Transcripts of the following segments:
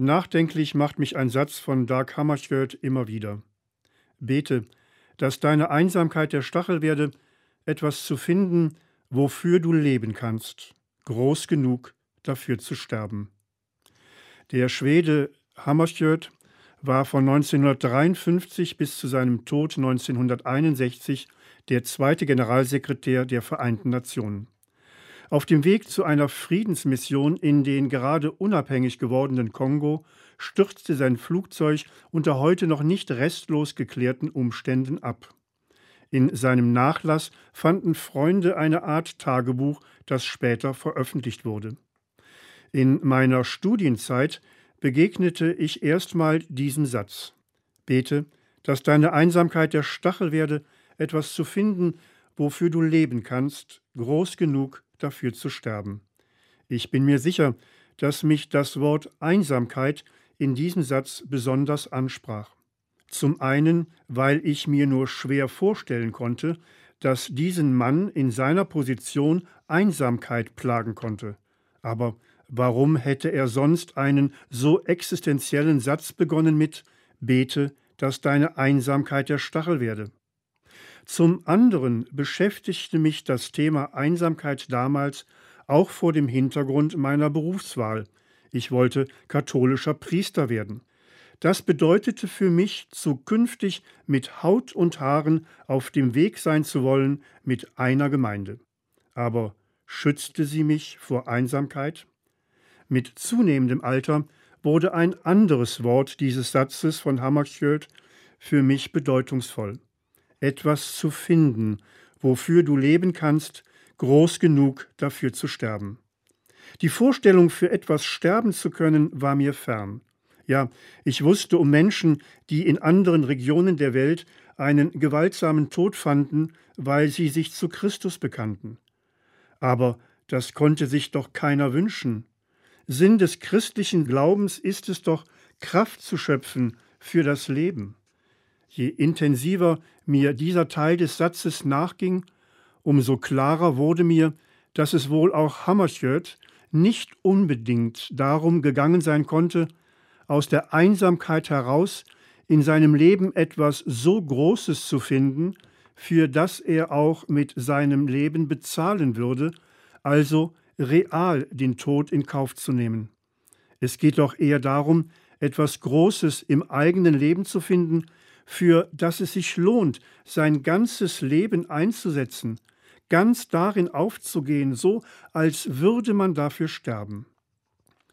Nachdenklich macht mich ein Satz von Dag Hammarskjöld immer wieder. Bete, dass deine Einsamkeit der Stachel werde, etwas zu finden, wofür du leben kannst, groß genug dafür zu sterben. Der Schwede Hammarskjöld war von 1953 bis zu seinem Tod 1961 der zweite Generalsekretär der Vereinten Nationen. Auf dem Weg zu einer Friedensmission in den gerade unabhängig gewordenen Kongo stürzte sein Flugzeug unter heute noch nicht restlos geklärten Umständen ab. In seinem Nachlass fanden Freunde eine Art Tagebuch, das später veröffentlicht wurde. In meiner Studienzeit begegnete ich erstmal diesem Satz. Bete, dass deine Einsamkeit der Stachel werde, etwas zu finden, wofür du leben kannst, groß genug dafür zu sterben. Ich bin mir sicher, dass mich das Wort Einsamkeit in diesem Satz besonders ansprach. Zum einen, weil ich mir nur schwer vorstellen konnte, dass diesen Mann in seiner Position Einsamkeit plagen konnte. Aber warum hätte er sonst einen so existenziellen Satz begonnen mit Bete, dass deine Einsamkeit der Stachel werde? Zum anderen beschäftigte mich das Thema Einsamkeit damals auch vor dem Hintergrund meiner Berufswahl. Ich wollte katholischer Priester werden. Das bedeutete für mich, zukünftig mit Haut und Haaren auf dem Weg sein zu wollen mit einer Gemeinde. Aber schützte sie mich vor Einsamkeit? Mit zunehmendem Alter wurde ein anderes Wort dieses Satzes von Hammarskjöld für mich bedeutungsvoll etwas zu finden, wofür du leben kannst, groß genug dafür zu sterben. Die Vorstellung, für etwas sterben zu können, war mir fern. Ja, ich wusste um Menschen, die in anderen Regionen der Welt einen gewaltsamen Tod fanden, weil sie sich zu Christus bekannten. Aber das konnte sich doch keiner wünschen. Sinn des christlichen Glaubens ist es doch, Kraft zu schöpfen für das Leben. Je intensiver mir dieser Teil des Satzes nachging, umso klarer wurde mir, dass es wohl auch Hammarskjöld nicht unbedingt darum gegangen sein konnte, aus der Einsamkeit heraus in seinem Leben etwas so Großes zu finden, für das er auch mit seinem Leben bezahlen würde, also real den Tod in Kauf zu nehmen. Es geht doch eher darum, etwas Großes im eigenen Leben zu finden, für das es sich lohnt, sein ganzes Leben einzusetzen, ganz darin aufzugehen, so als würde man dafür sterben.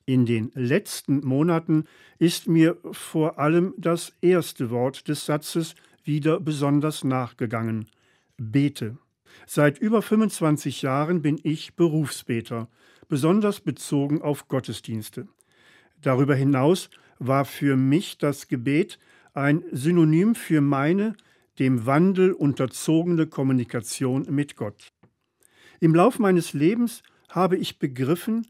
In den letzten Monaten ist mir vor allem das erste Wort des Satzes wieder besonders nachgegangen. Bete. Seit über 25 Jahren bin ich Berufsbeter, besonders bezogen auf Gottesdienste. Darüber hinaus war für mich das Gebet ein Synonym für meine dem Wandel unterzogene Kommunikation mit Gott. Im Lauf meines Lebens habe ich begriffen,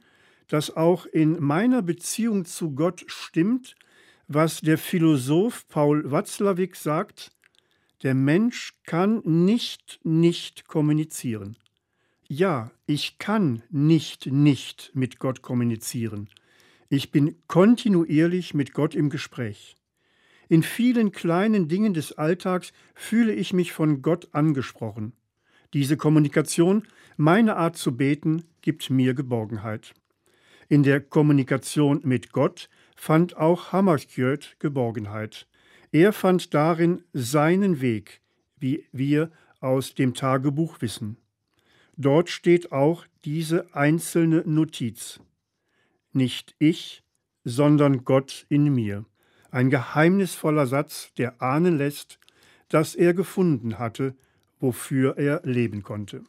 dass auch in meiner Beziehung zu Gott stimmt, was der Philosoph Paul Watzlawick sagt, der Mensch kann nicht nicht kommunizieren. Ja, ich kann nicht nicht mit Gott kommunizieren. Ich bin kontinuierlich mit Gott im Gespräch. In vielen kleinen Dingen des Alltags fühle ich mich von Gott angesprochen. Diese Kommunikation, meine Art zu beten, gibt mir Geborgenheit. In der Kommunikation mit Gott fand auch Hammarskjöld Geborgenheit. Er fand darin seinen Weg, wie wir aus dem Tagebuch wissen. Dort steht auch diese einzelne Notiz. Nicht ich, sondern Gott in mir. Ein geheimnisvoller Satz, der ahnen lässt, dass er gefunden hatte, wofür er leben konnte.